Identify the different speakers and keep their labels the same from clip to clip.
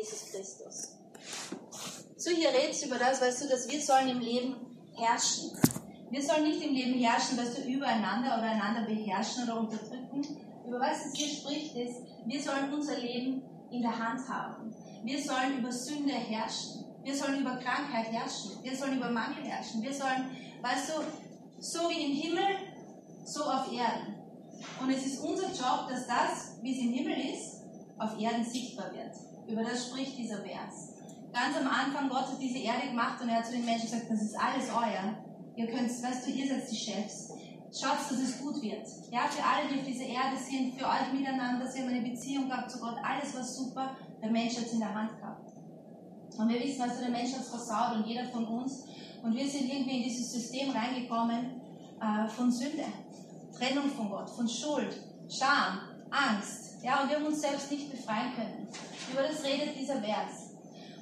Speaker 1: Jesus Christus. So, hier redest du über das, weißt du, dass wir sollen im Leben herrschen. Wir sollen nicht im Leben herrschen, weißt du, übereinander oder einander beherrschen oder unterdrücken. Über was es hier spricht, ist, wir sollen unser Leben in der Hand haben. Wir sollen über Sünde herrschen. Wir sollen über Krankheit herrschen. Wir sollen über Mangel herrschen. Wir sollen, weißt du, so wie im Himmel, so auf Erden. Und es ist unser Job, dass das, wie es im Himmel ist, auf Erden sichtbar wird. Über das spricht dieser Vers. Ganz am Anfang, Gott hat diese Erde gemacht und er hat zu den Menschen gesagt, das ist alles euer. Ihr könnt, weißt du, ihr seid die Chefs. Schaut, dass es gut wird. Ja, für alle, die auf dieser Erde sind, für euch miteinander, sie haben eine Beziehung gehabt zu Gott, alles war super. Der Mensch hat es in der Hand gehabt. Und wir wissen, also der Mensch hat es versaut und jeder von uns. Und wir sind irgendwie in dieses System reingekommen äh, von Sünde, Trennung von Gott, von Schuld, Scham, Angst. Ja, und wir haben uns selbst nicht befreien können. Über das redet dieser Vers.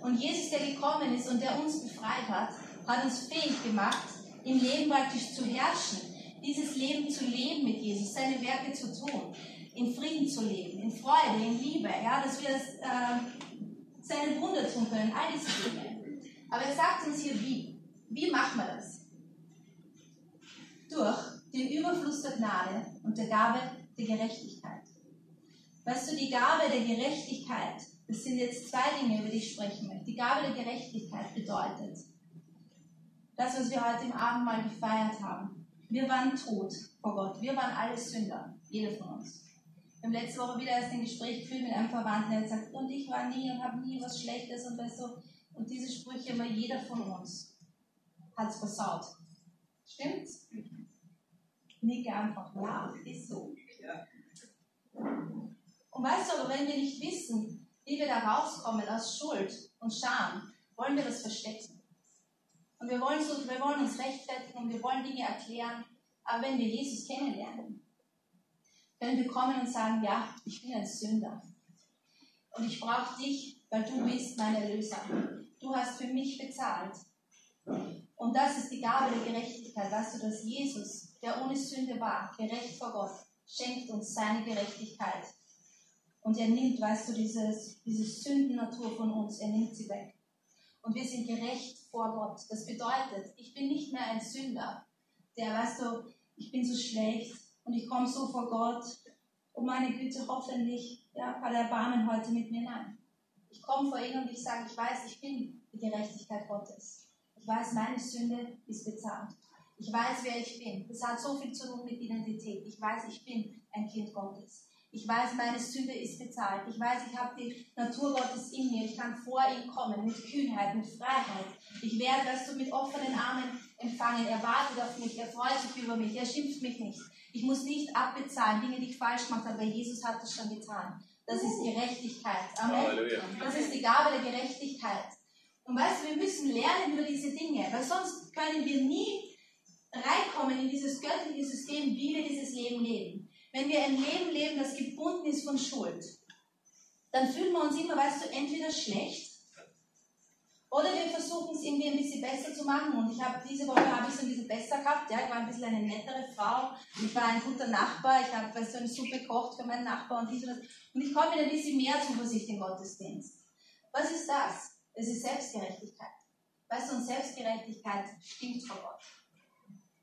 Speaker 1: Und Jesus, der gekommen ist und der uns befreit hat, hat uns fähig gemacht, im Leben praktisch zu herrschen, dieses Leben zu leben mit Jesus, seine Werke zu tun, in Frieden zu leben, in Freude, in Liebe, ja, dass wir das, äh, seine Wunder tun können, all diese Dinge. Aber er sagt uns hier wie. Wie machen wir das? Durch den Überfluss der Gnade und der Gabe der Gerechtigkeit. Weißt du, die Gabe der Gerechtigkeit, das sind jetzt zwei Dinge, über die ich sprechen möchte. Die Gabe der Gerechtigkeit bedeutet, das, was wir heute im Abendmahl gefeiert haben. Wir waren tot vor Gott. Wir waren alle Sünder. Jeder von uns. Wir haben letzte Woche wieder erst ein Gespräch geführt mit einem Verwandten, der hat gesagt, und ich war nie und habe nie was Schlechtes und so. Und diese Sprüche immer jeder von uns hat es versaut. Stimmt's? Nicke einfach, ja, ist so. Und weißt du, wenn wir nicht wissen, wie wir da rauskommen aus Schuld und Scham, wollen wir das verstecken. Und wir wollen, so, wir wollen uns rechtfertigen und wir wollen Dinge erklären. Aber wenn wir Jesus kennenlernen, können wir kommen und sagen, ja, ich bin ein Sünder. Und ich brauche dich, weil du bist mein Erlöser. Du hast für mich bezahlt. Und das ist die Gabe der Gerechtigkeit. Weißt du, dass Jesus, der ohne Sünde war, gerecht vor Gott, schenkt uns seine Gerechtigkeit. Und er nimmt, weißt du, dieses, diese Sündennatur von uns, er nimmt sie weg. Und wir sind gerecht vor Gott. Das bedeutet, ich bin nicht mehr ein Sünder, der, weißt du, ich bin so schlecht und ich komme so vor Gott. Und meine Güte, hoffentlich, ja, hat Erbarmen heute mit mir. Nein. Ich komme vor ihn und ich sage, ich weiß, ich bin die Gerechtigkeit Gottes. Ich weiß, meine Sünde ist bezahlt. Ich weiß, wer ich bin. Das hat so viel zu tun mit Identität. Ich weiß, ich bin ein Kind Gottes. Ich weiß, meine Sünde ist bezahlt. Ich weiß, ich habe die Natur Gottes in mir. Ich kann vor ihm kommen mit Kühnheit, mit Freiheit. Ich werde das du mit offenen Armen empfangen. Er wartet auf mich. Er freut sich über mich. Er schimpft mich nicht. Ich muss nicht abbezahlen, Dinge, die ich falsch gemacht habe, weil Jesus hat das schon getan. Das ist Gerechtigkeit. Amen. Das ist die Gabe der Gerechtigkeit. Und weißt du, wir müssen lernen über diese Dinge, weil sonst können wir nie reinkommen in dieses göttliche System, wie wir dieses Leben leben. Wenn wir ein Leben leben, das gebunden ist von Schuld, dann fühlen wir uns immer, weißt du, entweder schlecht oder wir versuchen es irgendwie ein bisschen besser zu machen. Und ich habe diese Woche habe ich es ein bisschen besser gehabt. Ja, ich war ein bisschen eine nettere Frau. Ich war ein guter Nachbar. Ich habe weißt du, eine Suppe gekocht für meinen Nachbar und dies und das. Und ich komme mit ein bisschen mehr Zuversicht im Gottesdienst. Was ist das? Es ist Selbstgerechtigkeit. Weißt du, und Selbstgerechtigkeit stimmt vor Gott.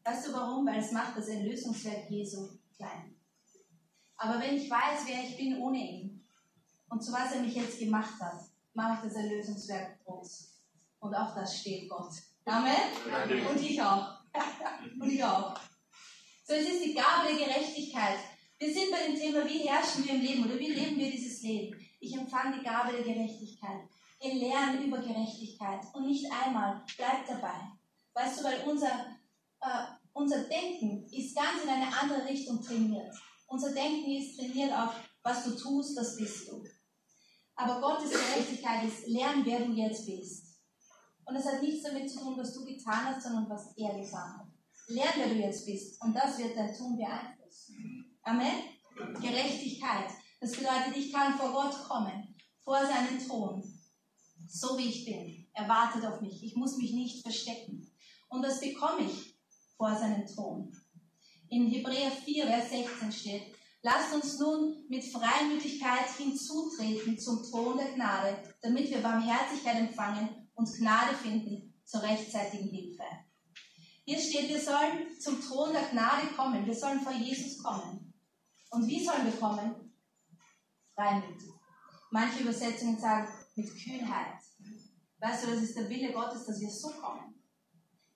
Speaker 1: Weißt du warum? Weil es macht das Erlösungswerk Jesu klein. Aber wenn ich weiß, wer ich bin ohne ihn und zu was er mich jetzt gemacht hat, mache ich das Erlösungswerk groß. Und auch das steht Gott. Amen? Und ich auch. Und ich auch. So, es ist die Gabe der Gerechtigkeit. Wir sind bei dem Thema, wie herrschen wir im Leben oder wie leben wir dieses Leben. Ich empfange die Gabe der Gerechtigkeit. Wir lernen über Gerechtigkeit und nicht einmal. Bleibt dabei. Weißt du, weil unser, äh, unser Denken ist ganz in eine andere Richtung trainiert. Unser Denken ist trainiert auf, was du tust, das bist du. Aber Gottes Gerechtigkeit ist, lern, wer du jetzt bist. Und es hat nichts damit zu tun, was du getan hast, sondern was er getan hat. Lern, wer du jetzt bist. Und das wird dein Tun beeinflussen. Amen? Gerechtigkeit. Das bedeutet, ich kann vor Gott kommen, vor seinen Thron, so wie ich bin. Er wartet auf mich. Ich muss mich nicht verstecken. Und das bekomme ich vor seinen Thron. In Hebräer 4, Vers 16 steht, Lasst uns nun mit Freimütigkeit hinzutreten zum Thron der Gnade, damit wir Barmherzigkeit empfangen und Gnade finden zur rechtzeitigen Hilfe. Hier steht, wir sollen zum Thron der Gnade kommen, wir sollen vor Jesus kommen. Und wie sollen wir kommen? Freimütig. Manche Übersetzungen sagen mit Kühnheit. Weißt du, das ist der Wille Gottes, dass wir so kommen.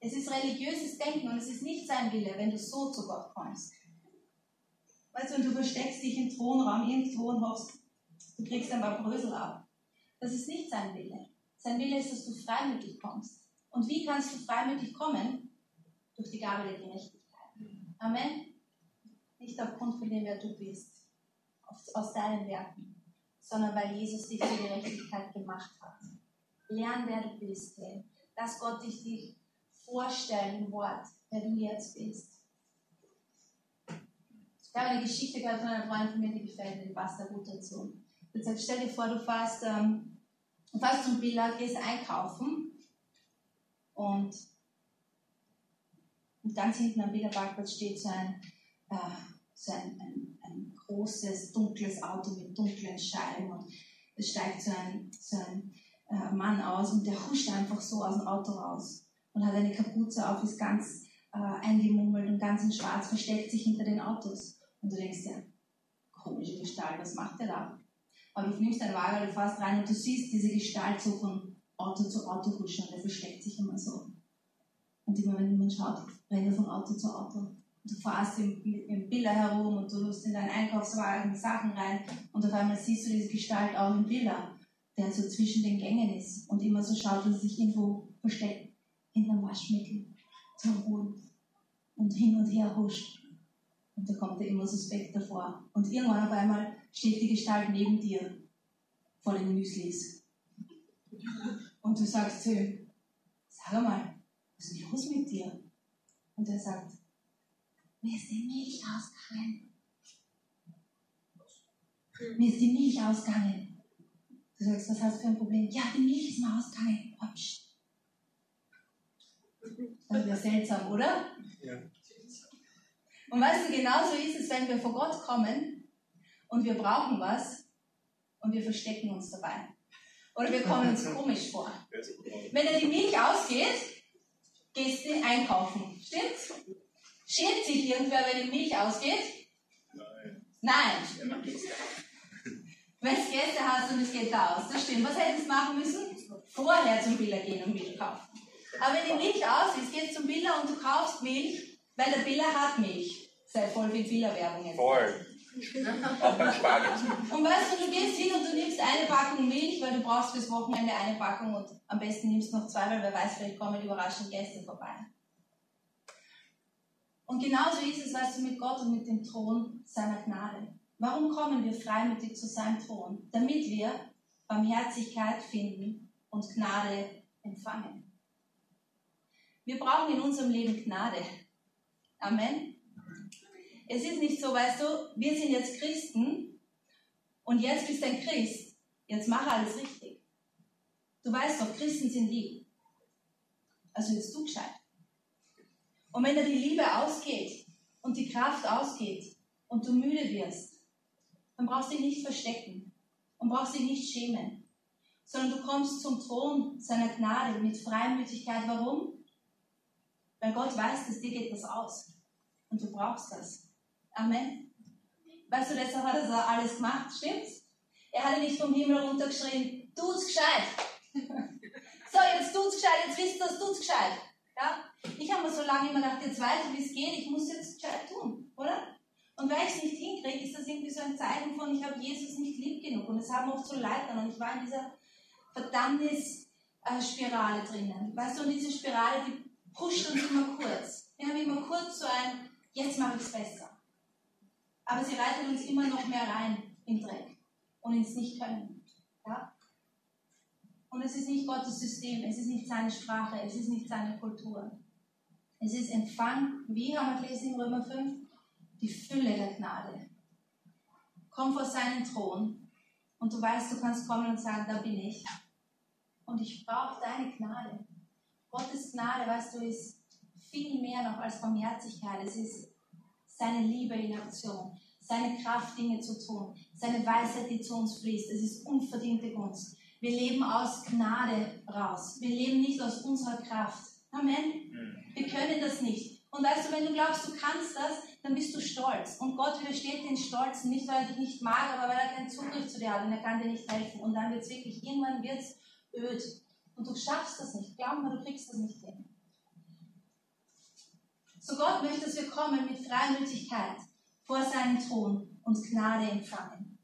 Speaker 1: Es ist religiöses Denken und es ist nicht sein Wille, wenn du so zu Gott kommst. Weißt du, und du versteckst dich im Thronraum und hoffst, du kriegst ein paar Brösel ab. Das ist nicht sein Wille. Sein Wille ist, dass du freimütig kommst. Und wie kannst du freimütig kommen? Durch die Gabe der Gerechtigkeit. Amen. Nicht aufgrund von dem, wer du bist, aus deinen Werken, sondern weil Jesus dich zur Gerechtigkeit gemacht hat. Lern, wer du bist. Hey. Lass Gott dich, dich vorstellen Wort, wer du jetzt bist. Ich habe eine Geschichte gehört von einer Freundin von mir, die gefällt mir, die passt da gut dazu. Und sagt, stell dir vor, du fährst, ähm, du fährst zum Billa, gehst einkaufen und, und ganz hinten am Billerparkplatz steht so ein, äh, so ein, ein, ein, großes, dunkles Auto mit dunklen Scheiben und es steigt so ein, so ein äh, Mann aus und der huscht einfach so aus dem Auto raus und hat eine Kapuze auf, ist ganz äh, eingemummelt und ganz in schwarz, versteckt sich hinter den Autos. Und du denkst dir, komische Gestalt, was macht der da? Aber du nimmst deinen Wagen, du fährst rein und du siehst diese Gestalt so von Auto zu Auto huschen und der versteckt sich immer so. Und immer wenn jemand schaut, rennt er von Auto zu Auto. Und du fährst im, im Billa herum und du tust in deinen Einkaufswagen Sachen rein und auf einmal siehst du diese Gestalt auch im Billa, der so zwischen den Gängen ist und immer so schaut, dass er sich irgendwo versteckt hinterm Waschmittel zur Ruhe und hin und her huscht. Und da kommt er immer suspekt davor. Und irgendwann auf einmal steht die Gestalt neben dir vor den Müslis. Und du sagst zu ihm, sag einmal, was ist los mit dir? Und er sagt, mir ist die Milch ausgegangen. Mir ist die Milch ausgegangen. Du sagst, was hast du für ein Problem? Ja, die Milch ist mir ausgegangen. Hopsch. Das wäre seltsam, oder? Ja. Und weißt du, genauso ist es, wenn wir vor Gott kommen und wir brauchen was und wir verstecken uns dabei. Oder wir kommen uns komisch vor. Wenn dir die Milch ausgeht, gehst du einkaufen. Stimmt's? Schämt sich irgendwer, wenn die Milch ausgeht? Nein. Nein. Wenn es Gäste hast und es geht da aus, das stimmt. Was hättest du machen müssen? Vorher zum Biller gehen und Milch kaufen. Aber wenn die Milch aus ist, gehst zum Biller und du kaufst Milch, weil der Biller hat Milch. Sei voll viel Biller-Werbung jetzt. Voll. Auch beim Spargel. Und weißt du, du gehst hin und du nimmst eine Packung Milch, weil du brauchst fürs Wochenende eine Packung und am besten nimmst du noch zwei, weil wer weiß, vielleicht kommen überraschend Gäste vorbei. Und genauso ist es, weißt du, mit Gott und mit dem Thron seiner Gnade. Warum kommen wir freimütig zu seinem Thron? Damit wir Barmherzigkeit finden und Gnade empfangen. Wir brauchen in unserem Leben Gnade. Amen. Es ist nicht so, weißt du, wir sind jetzt Christen und jetzt bist du ein Christ. Jetzt mach alles richtig. Du weißt doch, Christen sind lieb. Also jetzt du gescheit. Und wenn da die Liebe ausgeht und die Kraft ausgeht und du müde wirst, dann brauchst du dich nicht verstecken und brauchst dich nicht schämen, sondern du kommst zum Thron seiner Gnade mit Freimütigkeit. Warum? Weil Gott weiß, dass dir geht das aus. Und du brauchst das. Amen. Weißt du, deshalb hat er alles gemacht, stimmt's? Er hat nicht vom Himmel runtergeschrien, tut's gescheit. so, jetzt tut's gescheit, jetzt wisst ihr, das tut's gescheit. Ja? Ich habe mir so lange immer gedacht, jetzt weiß ich, wie es geht, ich muss jetzt gescheit tun, oder? Und weil ich es nicht hinkriege, ist das irgendwie so ein Zeichen von, ich habe Jesus nicht lieb genug. Und es haben oft so Leitern und ich war in dieser Verdammnis-Spirale drinnen. Weißt du, und diese Spirale, die pusht uns immer kurz. Wir haben immer kurz so ein, jetzt mache ich es besser. Aber sie reitet uns immer noch mehr rein in Dreck und ins Nicht-Können. Ja? Und es ist nicht Gottes System, es ist nicht seine Sprache, es ist nicht seine Kultur. Es ist Empfang, wie haben wir gelesen in Römer 5, die Fülle der Gnade. Komm vor seinen Thron und du weißt, du kannst kommen und sagen, da bin ich. Und ich brauche deine Gnade. Gottes Gnade, weißt du, ist viel mehr noch als Barmherzigkeit. Es ist seine Liebe in Aktion, seine Kraft, Dinge zu tun, seine Weisheit, die zu uns fließt. Es ist unverdiente Gunst. Wir leben aus Gnade raus. Wir leben nicht aus unserer Kraft. Amen. Wir können das nicht. Und weißt du, wenn du glaubst, du kannst das, dann bist du stolz. Und Gott widersteht den Stolzen, nicht weil er dich nicht mag, aber weil er keinen Zugriff zu dir hat und er kann dir nicht helfen. Und dann wird es wirklich, irgendwann wird es öd. Und du schaffst das nicht. Glaub mir, du kriegst das nicht hin. So Gott möchte, dass wir kommen mit Freimütigkeit vor seinen Thron und Gnade empfangen.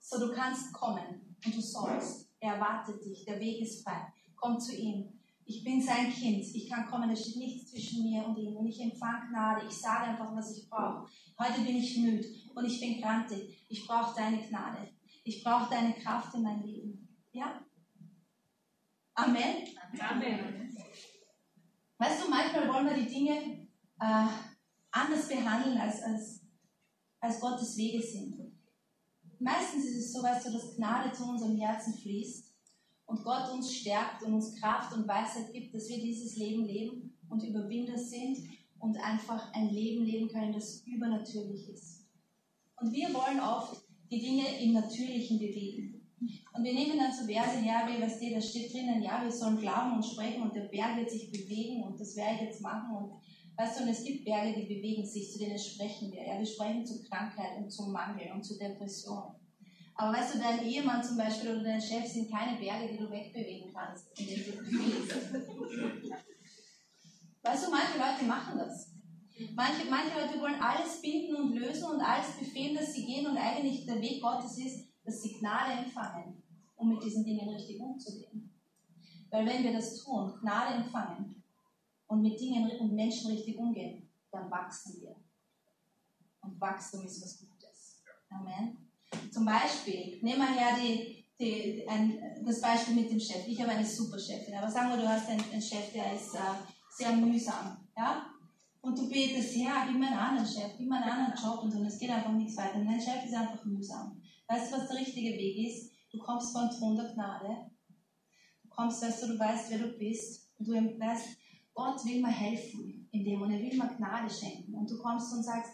Speaker 1: So du kannst kommen und du sollst. Er erwartet dich. Der Weg ist frei. Komm zu ihm. Ich bin sein Kind. Ich kann kommen. Es steht nichts zwischen mir und ihm. Und ich empfange Gnade. Ich sage einfach, was ich brauche. Heute bin ich müde und ich bin krantig. Ich brauche deine Gnade. Ich brauche deine Kraft in mein Leben. Ja? Amen. Amen. Weißt du, manchmal wollen wir die Dinge äh, anders behandeln, als, als, als Gottes Wege sind. Meistens ist es so, weißt du, dass Gnade zu unserem Herzen fließt und Gott uns stärkt und uns Kraft und Weisheit gibt, dass wir dieses Leben leben und Überwinder sind und einfach ein Leben leben können, das übernatürlich ist. Und wir wollen oft die Dinge im Natürlichen bewegen. Und wir nehmen dann so Verse her, wie was steht, da steht drinnen, ja, wir sollen glauben und sprechen und der Berg wird sich bewegen und das werde ich jetzt machen. Und weißt du, und es gibt Berge, die bewegen sich, zu denen sprechen wir. Ja, wir sprechen zu Krankheit und zum Mangel und zu Depression. Aber weißt du, dein Ehemann zum Beispiel oder dein Chef sind keine Berge, die du wegbewegen kannst, indem du bewegst. weißt du, manche Leute machen das. Manche, manche Leute wollen alles binden und lösen und alles befehlen, dass sie gehen und eigentlich der Weg Gottes ist, dass sie Gnade empfangen, um mit diesen Dingen richtig umzugehen. Weil wenn wir das tun, Gnade empfangen und mit Dingen und Menschen richtig umgehen, dann wachsen wir. Und Wachstum ist was Gutes. Amen. Zum Beispiel, nehmen wir her die, die, ein, das Beispiel mit dem Chef. Ich habe eine super Chefin, aber sagen wir, du hast einen, einen Chef, der ist äh, sehr mühsam. Ja? Und du betest, ja, gib mir einen anderen Chef, gib mir einen anderen Job und es geht einfach nichts weiter. Und dein Chef ist einfach mühsam. Weißt du, was der richtige Weg ist? Du kommst vor den Thron der Gnade. Du kommst, weißt du, du weißt, wer du bist. Und du weißt, Gott will mir helfen in dem und er will mir Gnade schenken. Und du kommst und sagst,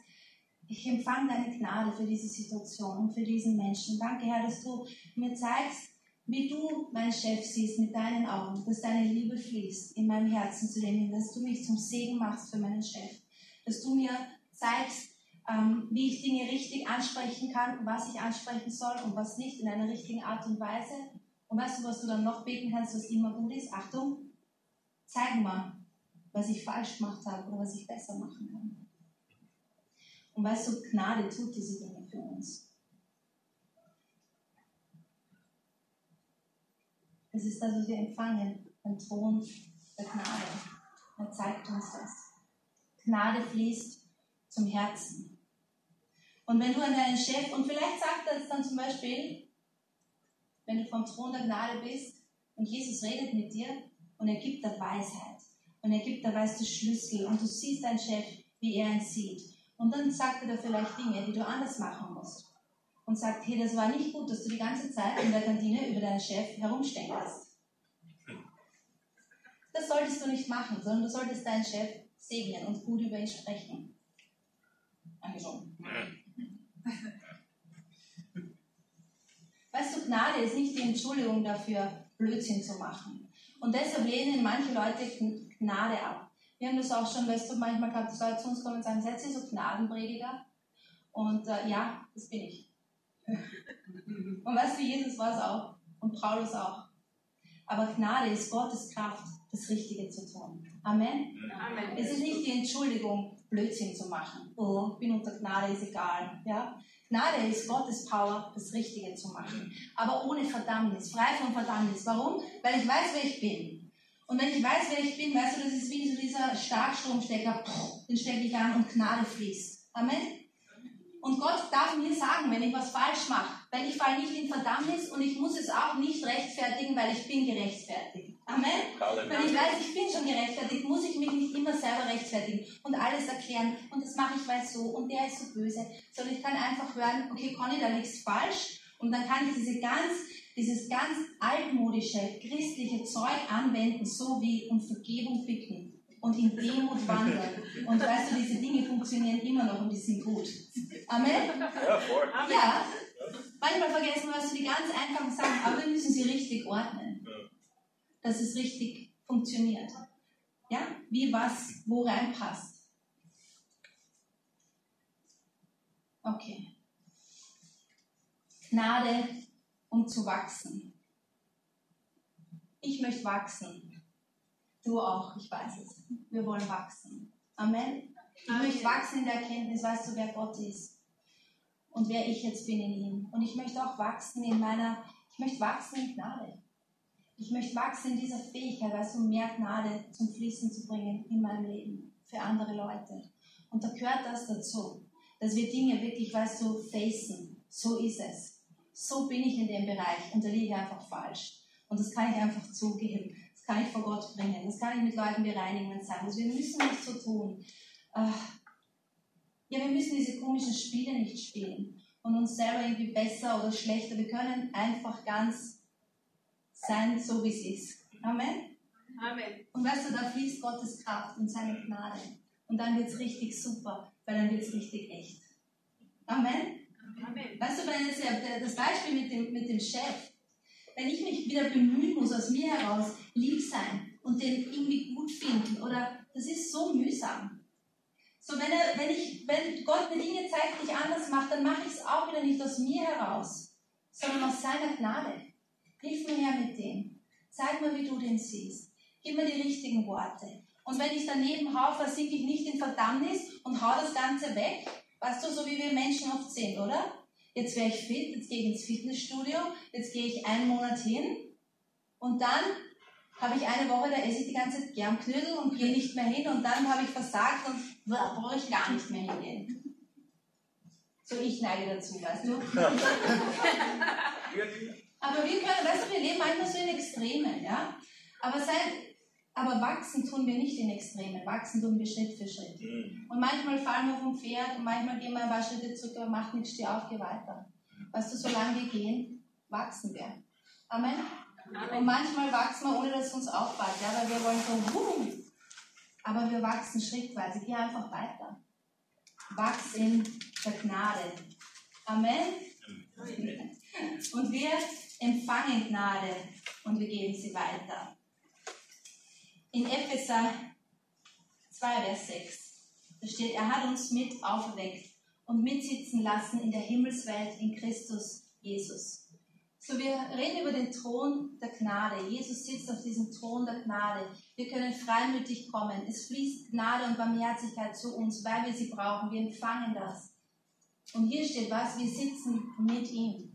Speaker 1: ich empfange deine Gnade für diese Situation und für diesen Menschen. Danke, Herr, dass du mir zeigst, wie du meinen Chef siehst mit deinen Augen, dass deine Liebe fließt in meinem Herzen zu dem dass du mich zum Segen machst für meinen Chef, dass du mir zeigst, ähm, wie ich Dinge richtig ansprechen kann, was ich ansprechen soll und was nicht in einer richtigen Art und Weise. Und weißt du, was du dann noch beten kannst, was immer gut ist? Achtung, zeig mal, was ich falsch gemacht habe oder was ich besser machen kann. Und weißt du, Gnade tut diese Dinge für uns. Es ist das, was wir empfangen, den Thron der Gnade. Er zeigt uns das. Gnade fließt zum Herzen. Und wenn du an deinen Chef, und vielleicht sagt er es dann zum Beispiel, wenn du vom Thron der Gnade bist und Jesus redet mit dir und er gibt dir Weisheit und er gibt dir, weißt du, Schlüssel und du siehst deinen Chef, wie er ihn sieht. Und dann sagt er dir vielleicht Dinge, die du anders machen musst. Und sagt, hey, das war nicht gut, dass du die ganze Zeit in der Kantine über deinen Chef herumstänkerst. Das solltest du nicht machen, sondern du solltest deinen Chef segnen und gut über ihn sprechen. Angeschaut. Weißt du, Gnade ist nicht die Entschuldigung dafür, Blödsinn zu machen. Und deshalb lehnen manche Leute Gnade ab. Wir haben das auch schon, weißt du, manchmal gehabt, die Leute zu uns kommen und sagen, seid ihr so Gnadenprediger? Und äh, ja, das bin ich. und weißt du, Jesus war es auch und Paulus auch. Aber Gnade ist Gottes Kraft, das Richtige zu tun. Amen. Amen. Es ist nicht die Entschuldigung, Blödsinn zu machen. Oh, ich bin unter Gnade, ist egal. Ja? Gnade ist Gottes Power, das Richtige zu machen. Aber ohne Verdammnis, frei von Verdammnis. Warum? Weil ich weiß, wer ich bin. Und wenn ich weiß, wer ich bin, weißt du, das ist wie so dieser Starkstromstecker, den stecke ich an und Gnade fließt. Amen. Und Gott darf mir sagen, wenn ich was falsch mache, weil ich falle nicht in Verdammnis und ich muss es auch nicht rechtfertigen, weil ich bin gerechtfertigt. Amen. Wenn ich weiß, ich bin schon gerechtfertigt, muss ich mich nicht immer selber rechtfertigen und alles erklären. Und das mache ich, weil so und der ist so böse. Sondern ich kann einfach hören, okay, Conny, da liegt's falsch. Und dann kann ich diese ganz, dieses ganz altmodische, christliche Zeug anwenden, so wie um Vergebung bitten. und in Demut wandern. Und weißt du, diese Dinge funktionieren immer noch und die sind gut. Amen?
Speaker 2: Ja, voll.
Speaker 1: Ja. Manchmal vergessen wir weißt du, die ganz einfachen Sachen, aber wir müssen sie richtig ordnen. Dass es richtig funktioniert. Ja? Wie was wo reinpasst. Okay. Gnade, um zu wachsen. Ich möchte wachsen. Du auch, ich weiß es. Wir wollen wachsen. Amen. Ich möchte wachsen in der Erkenntnis, weißt du, wer Gott ist und wer ich jetzt bin in ihm. Und ich möchte auch wachsen in meiner, ich möchte wachsen in Gnade. Ich möchte wachsen in dieser Fähigkeit, du, mehr Gnade zum Fließen zu bringen in meinem Leben für andere Leute. Und da gehört das dazu, dass wir Dinge wirklich, weißt du, facen. So ist es. So bin ich in dem Bereich und da liege ich einfach falsch. Und das kann ich einfach zugeben. Das kann ich vor Gott bringen. Das kann ich mit Leuten bereinigen und sagen. Also wir müssen nicht so tun. Äh, ja, wir müssen diese komischen Spiele nicht spielen und uns selber irgendwie besser oder schlechter. Wir können einfach ganz sein, so wie es ist. Amen.
Speaker 3: Amen.
Speaker 1: Und weißt du, da fließt Gottes Kraft und seine Gnade. Und dann wird es richtig super, weil dann wird es richtig echt. Amen.
Speaker 3: Amen.
Speaker 1: Weißt du, wenn jetzt der- das Beispiel mit dem, mit dem Chef, wenn ich mich wieder bemühen muss, aus mir heraus lieb sein und den irgendwie gut finden, oder das ist so mühsam. So, wenn, er, wenn, ich, wenn Gott mir Dinge zeigt, die ich anders mache, dann mache ich es auch wieder nicht aus mir heraus, sondern aus seiner Gnade. Hilf mir her mit dem. Zeig mir, wie du den siehst. Gib mir die richtigen Worte. Und wenn ich daneben hau, versinke ich nicht in Verdammnis und hau das Ganze weg. Weißt du, so wie wir Menschen oft sind, oder? Jetzt wäre ich fit, jetzt gehe ich ins Fitnessstudio, jetzt gehe ich einen Monat hin und dann habe ich eine Woche, da esse ich die ganze Zeit gern Knödel und gehe nicht mehr hin und dann habe ich versagt und da brauche ich gar nicht mehr hingehen. So ich neige dazu, weißt du? Aber wir können, weißt du, wir leben manchmal so in Extremen, ja? Aber, sein, aber wachsen tun wir nicht in Extremen, wachsen tun wir Schritt für Schritt.
Speaker 2: Mhm.
Speaker 1: Und manchmal fallen wir vom Pferd und manchmal gehen wir ein paar Schritte zurück, aber macht nichts, steh auf, geh weiter. Weißt du, solange wir gehen, wachsen wir. Amen. Und manchmal wachsen wir, ohne dass es uns auffällt, ja, weil wir wollen so, wuhu. Aber wir wachsen schrittweise, geh einfach weiter. Wachs in der Gnade. Amen. Und wir empfangen Gnade und wir geben sie weiter. In Epheser 2, Vers 6, da steht, er hat uns mit auferweckt und mitsitzen lassen in der Himmelswelt in Christus Jesus. So, wir reden über den Thron der Gnade. Jesus sitzt auf diesem Thron der Gnade. Wir können freimütig kommen. Es fließt Gnade und Barmherzigkeit zu uns, weil wir sie brauchen. Wir empfangen das. Und hier steht was, wir sitzen mit ihm.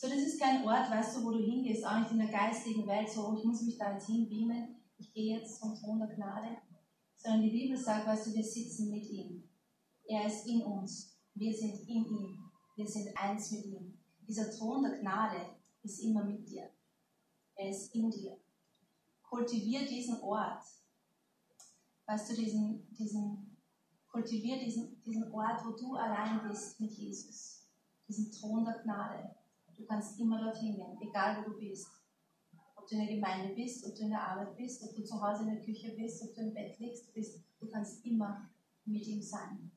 Speaker 1: So, das ist kein Ort, weißt du, wo du hingehst, auch nicht in der geistigen Welt, so, ich muss mich da jetzt hinbeamen, ich gehe jetzt zum Thron der Gnade. Sondern die Bibel sagt, weißt du, wir sitzen mit ihm. Er ist in uns. Wir sind in ihm. Wir sind eins mit ihm. Dieser Thron der Gnade ist immer mit dir. Er ist in dir. Kultivier diesen Ort. Weißt du, diesen, diesen, kultivier diesen, diesen Ort, wo du allein bist mit Jesus. Diesen Thron der Gnade. Du kannst immer dorthin gehen, egal wo du bist. Ob du in der Gemeinde bist, ob du in der Arbeit bist, ob du zu Hause in der Küche bist, ob du im Bett liegst, bist, du kannst immer mit ihm sein.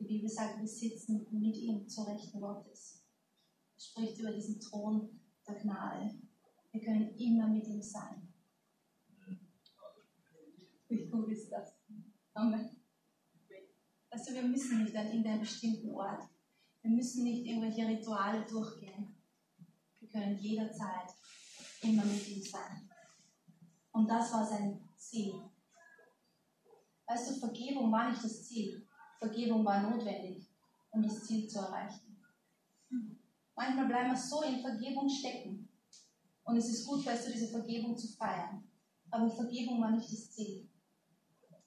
Speaker 1: Die Bibel sagt, wir sitzen mit ihm zur Rechten Gottes. Es spricht über diesen Thron der Gnade. Wir können immer mit ihm sein. Wie gut ist das? Amen. Weißt du, wir müssen nicht an irgendeinen bestimmten Ort. Wir müssen nicht irgendwelche Rituale durchgehen. Können jederzeit immer mit ihm sein. Und das war sein Ziel. Weißt du, Vergebung war nicht das Ziel. Vergebung war notwendig, um das Ziel zu erreichen. Manchmal bleiben wir so in Vergebung stecken. Und es ist gut, weißt du, diese Vergebung zu feiern. Aber Vergebung war nicht das Ziel.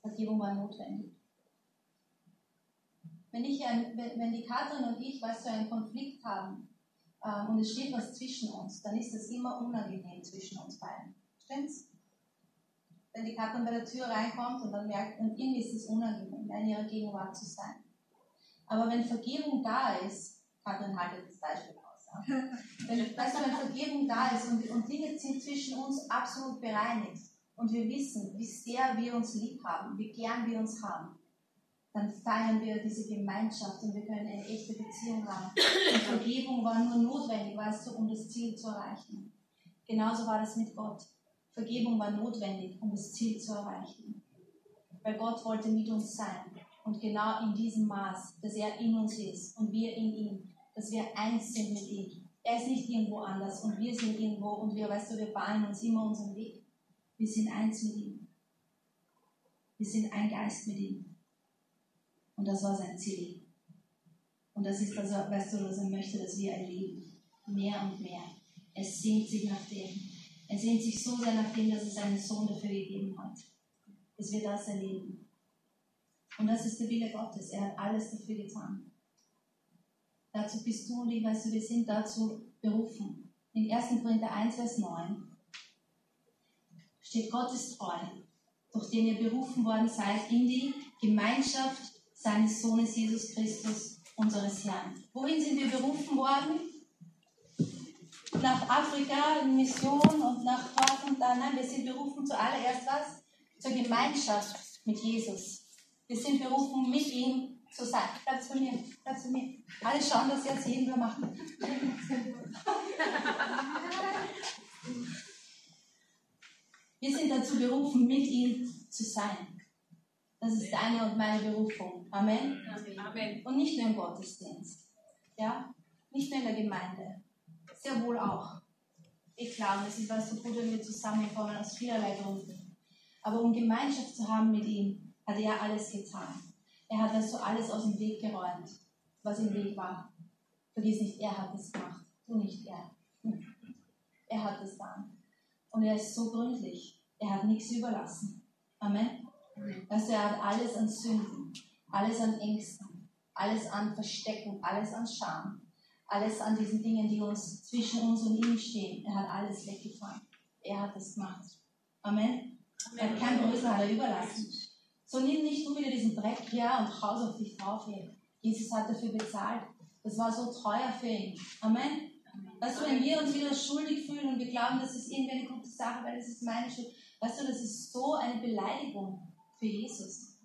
Speaker 1: Vergebung war notwendig. Wenn, ich ein, wenn die Katrin und ich, weißt du, einen Konflikt haben ähm, und es steht was zwischen uns, dann ist das immer unangenehm zwischen uns beiden. Stimmt's? Wenn die Katrin bei der Tür reinkommt und dann merkt, und irgendwie ist es unangenehm, in ihrer Gegenwart zu sein. Aber wenn Vergebung da ist, Katrin haltet das Beispiel aus. Ja? Wenn, weißt du, wenn Vergebung da ist und, und Dinge sind zwischen uns absolut bereinigt, und wir wissen, wie sehr wir uns lieb haben, wie gern wir uns haben, dann feiern wir diese Gemeinschaft und wir können eine echte Beziehung haben. Und Vergebung war nur notwendig, weißt du, um das Ziel zu erreichen. Genauso war das mit Gott. Vergebung war notwendig, um das Ziel zu erreichen. Weil Gott wollte mit uns sein. Und genau in diesem Maß, dass er in uns ist und wir in ihm, dass wir eins sind mit ihm. Er ist nicht irgendwo anders und wir sind irgendwo und wir, weißt du, wir bahnen uns immer unseren Weg. Wir sind eins mit ihm. Wir sind ein Geist mit ihm. Und das war sein Ziel. Und das ist du, was er möchte, dass wir erleben. Mehr und mehr. Er sehnt sich nach dem. Er sehnt sich so sehr nach dem, dass er seinen Sohn dafür gegeben hat. Dass wir das erleben. Und das ist der Wille Gottes. Er hat alles dafür getan. Dazu bist du und ich, weißt du, wir sind dazu berufen. In 1. Korinther 1, Vers 9 steht Gott ist treu, durch den ihr berufen worden seid in die Gemeinschaft seines Sohnes Jesus Christus, unseres Herrn. Wohin sind wir berufen worden? Nach Afrika, in Mission und nach dort und da. Nein, wir sind berufen zuallererst was? Zur Gemeinschaft mit Jesus. Wir sind berufen, mit ihm zu sein. Bleib zu mir, bleib zu mir. Alle schauen, dass sie jetzt sehen, wir machen. Wir sind dazu berufen, mit ihm zu sein. Das ist deine und meine Berufung. Amen. Amen. Und nicht nur im Gottesdienst. Ja? Nicht nur in der Gemeinde. Sehr wohl auch. Ich glaube, es ist was so gut, wenn wir zusammenkommen aus vielerlei Gründen. Aber um Gemeinschaft zu haben mit ihm, hat er alles getan. Er hat also alles aus dem Weg geräumt, was im Weg war. Vergiss nicht, er hat es gemacht, du nicht er. Er hat es dann. Und er ist so gründlich. Er hat nichts überlassen. Amen. Also er hat alles an Sünden, alles an Ängsten, alles an Verstecken, alles an Scham, alles an diesen Dingen, die uns zwischen uns und ihm stehen. Er hat alles weggefahren. Er hat es gemacht. Amen. Er hat kein Größer hat er überlassen. So nimm nicht du wieder diesen Dreck her und haus auf dich drauf. Hier. Jesus hat dafür bezahlt. Das war so teuer für ihn. Amen. Weißt du, wenn wir uns wieder schuldig fühlen und wir glauben, das ist irgendwie eine gute Sache, weil das ist meine Schuld, weißt du, das ist so eine Beleidigung für Jesus.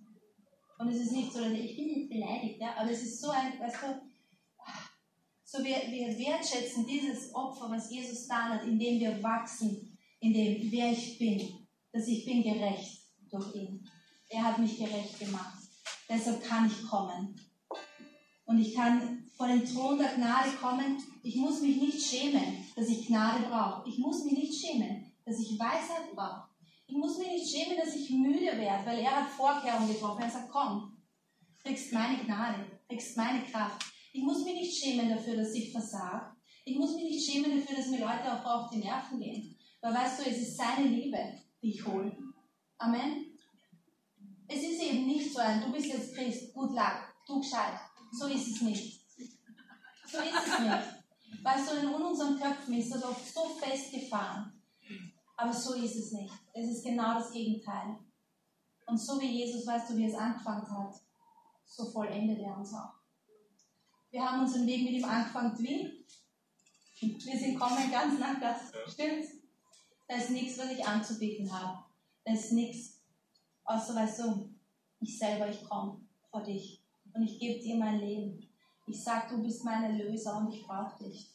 Speaker 1: Und es ist nicht so, dass ich bin nicht beleidigt, ja, aber es ist so ein, weißt du, so wir, wir wertschätzen dieses Opfer, was Jesus da hat, indem wir wachsen, in dem, wer ich bin, dass ich bin gerecht durch ihn. Er hat mich gerecht gemacht. Deshalb kann ich kommen. Und ich kann vor den Thron der Gnade kommen. Ich muss mich nicht schämen, dass ich Gnade brauche. Ich muss mich nicht schämen, dass ich Weisheit brauche. Ich muss mich nicht schämen, dass ich müde werde, weil er hat Vorkehrungen getroffen. Er sagt, komm, kriegst meine Gnade, kriegst meine Kraft. Ich muss mich nicht schämen dafür, dass ich versage. Ich muss mich nicht schämen dafür, dass mir Leute auch auf die Nerven gehen. Weil weißt du, es ist seine Liebe, die ich hole. Amen. Es ist eben nicht so ein, du bist jetzt Christ, gut luck, du gescheit. So ist es nicht. So ist es nicht. Weißt du, in unseren Köpfen ist das oft so festgefahren. Aber so ist es nicht. Es ist genau das Gegenteil. Und so wie Jesus, weißt du, wie es angefangen hat, so vollendet er uns auch. Wir haben unseren Weg mit ihm angefangen, wie? Wir sind kommen ganz nach das. Stimmt's? Da ist nichts, was ich anzubieten habe. Da ist nichts, außer, weißt du, ich selber, ich komme vor dich und ich gebe dir mein Leben. Ich sage, du bist mein Erlöser und ich brauche dich.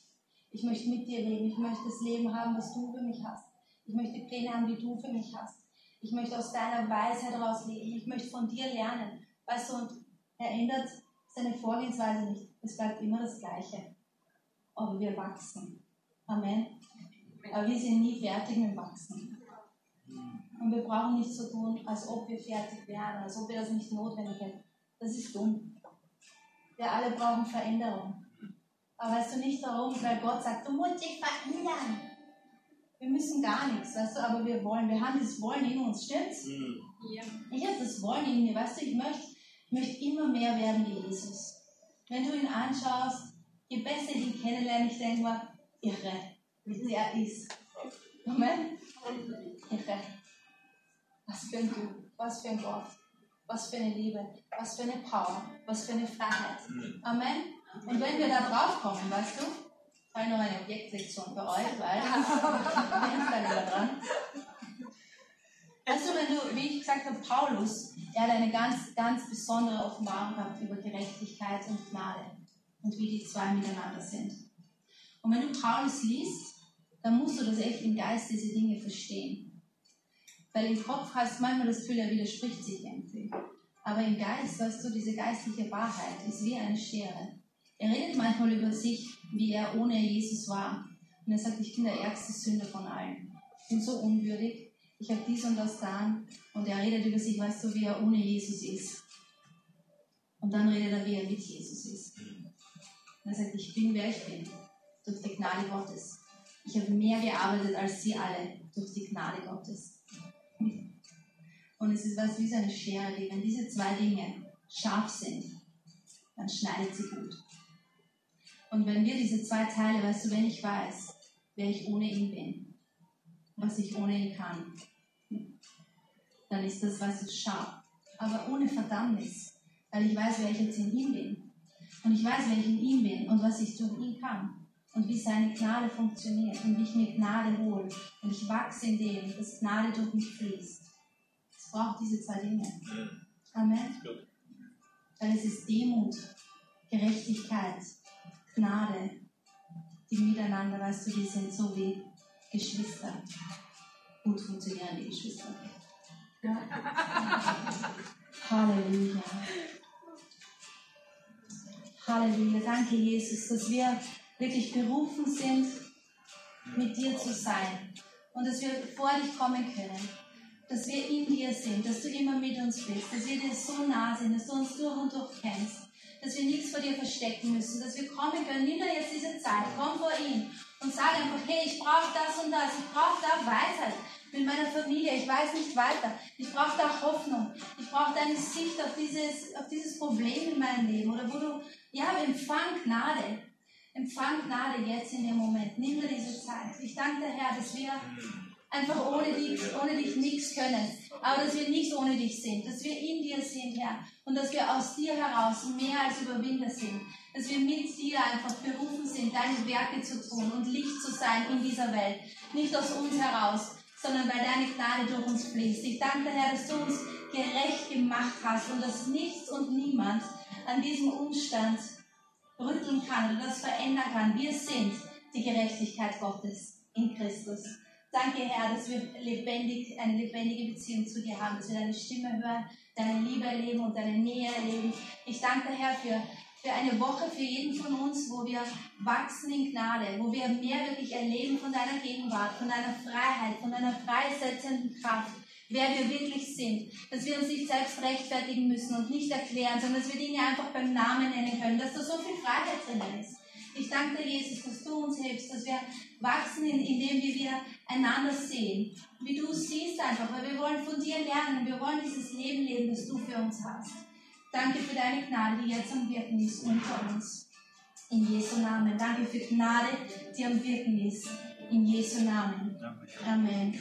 Speaker 1: Ich möchte mit dir leben. Ich möchte das Leben haben, was du für mich hast. Ich möchte Pläne haben, die du für mich hast. Ich möchte aus deiner Weisheit heraus leben. Ich möchte von dir lernen. Weißt du, und er ändert seine Vorgehensweise nicht. Es bleibt immer das Gleiche. Aber wir wachsen. Amen. Aber wir sind nie fertig mit Wachsen. Und wir brauchen nicht so tun, als ob wir fertig wären, als ob wir das nicht notwendig hätten. Das ist dumm. Wir alle brauchen Veränderung. Aber weißt du nicht darum, weil Gott sagt, du musst dich verändern. Wir müssen gar nichts, weißt du, aber wir wollen. Wir haben dieses Wollen in uns, stimmt's? Mhm. Ja. Ich habe das Wollen in mir, weißt du, ich möchte, ich möchte immer mehr werden wie Jesus. Wenn du ihn anschaust, je besser ich ihn kennenlerne, ich denke mal, irre, wie der ist. Amen? Irre. Was für ein Du, was für ein Gott, was für eine Liebe, was für eine Power, was für eine Freiheit. Mhm. Amen? Und wenn wir da drauf kommen, weißt du, habe ich noch eine Objektlektion für euch, weil ich bin da dran. Paulus, er hat eine ganz, ganz besondere Offenbarung gehabt über Gerechtigkeit und Gnade und wie die zwei miteinander sind. Und wenn du Paulus liest, dann musst du das echt im Geist diese Dinge verstehen. Weil im Kopf hast du manchmal das Gefühl, er widerspricht sich irgendwie. Aber im Geist, weißt du, diese geistliche Wahrheit ist wie eine Schere. Er redet manchmal über sich, wie er ohne Jesus war. Und er sagt, ich bin der ärgste Sünder von allen. Ich bin so unwürdig. Ich habe dies und das getan. Und er redet über sich, weißt du, wie er ohne Jesus ist. Und dann redet er, wie er mit Jesus ist. Und er sagt, ich bin, wer ich bin, durch die Gnade Gottes. Ich habe mehr gearbeitet als sie alle, durch die Gnade Gottes. Und es ist was wie so eine Schere, wenn diese zwei Dinge scharf sind, dann schneidet sie gut. Und wenn wir diese zwei Teile, weißt du, wenn ich weiß, wer ich ohne ihn bin, was ich ohne ihn kann, dann ist das, weißt du, scharf. Aber ohne Verdammnis, weil ich weiß, wer ich jetzt in ihm bin. Und ich weiß, wer ich in ihm bin und was ich durch ihn kann. Und wie seine Gnade funktioniert und wie ich mir Gnade hole. Und ich wachse in dem, dass Gnade durch mich fließt braucht diese zwei Dinge. Amen. Weil es ist Demut, Gerechtigkeit, Gnade, die miteinander, weißt du, die sind so wie Geschwister. Gut funktionieren die Geschwister. Ja. Halleluja. Halleluja. Danke, Jesus, dass wir wirklich berufen sind, mit dir zu sein und dass wir vor dich kommen können dass wir in dir sind, dass du immer mit uns bist, dass wir dir so nah sind, dass du uns durch und durch kennst, dass wir nichts vor dir verstecken müssen, dass wir kommen können, nimm dir jetzt diese Zeit, komm vor ihn und sag einfach, hey, ich brauche das und das, ich brauche da Weisheit mit meiner Familie, ich weiß nicht weiter, ich brauche da Hoffnung, ich brauche deine Sicht auf dieses, auf dieses Problem in meinem Leben oder wo du, ja, empfang Gnade, empfang Gnade jetzt in dem Moment, nimm dir diese Zeit. Ich danke dir, Herr, dass wir einfach ohne dich, ohne dich nichts können. Aber dass wir nicht ohne dich sind, dass wir in dir sind, Herr, und dass wir aus dir heraus mehr als Überwinder sind. Dass wir mit dir einfach berufen sind, deine Werke zu tun und Licht zu sein in dieser Welt. Nicht aus uns heraus, sondern weil deine Gnade durch uns fließt. Ich danke, Herr, dass du uns gerecht gemacht hast und dass nichts und niemand an diesem Umstand rütteln kann oder das verändern kann. Wir sind die Gerechtigkeit Gottes in Christus. Danke, Herr, dass wir lebendig, eine lebendige Beziehung zu dir haben, dass wir deine Stimme hören, deine Liebe erleben und deine Nähe erleben. Ich danke, Herr, für, für eine Woche für jeden von uns, wo wir wachsen in Gnade, wo wir mehr wirklich erleben von deiner Gegenwart, von deiner Freiheit, von deiner freisetzenden Kraft wer wir wirklich sind. Dass wir uns nicht selbst rechtfertigen müssen und nicht erklären, sondern dass wir Dinge einfach beim Namen nennen können, dass da so viel Freiheit drin ist. Ich danke dir, Jesus, dass du uns hilfst, dass wir wachsen, indem wir einander sehen. Wie du siehst einfach, weil wir wollen von dir lernen. Wir wollen dieses Leben leben, das du für uns hast. Danke für deine Gnade, die jetzt am Wirken ist unter uns. In Jesu Namen. Danke für Gnade, die am Wirken ist. In Jesu Namen. Amen.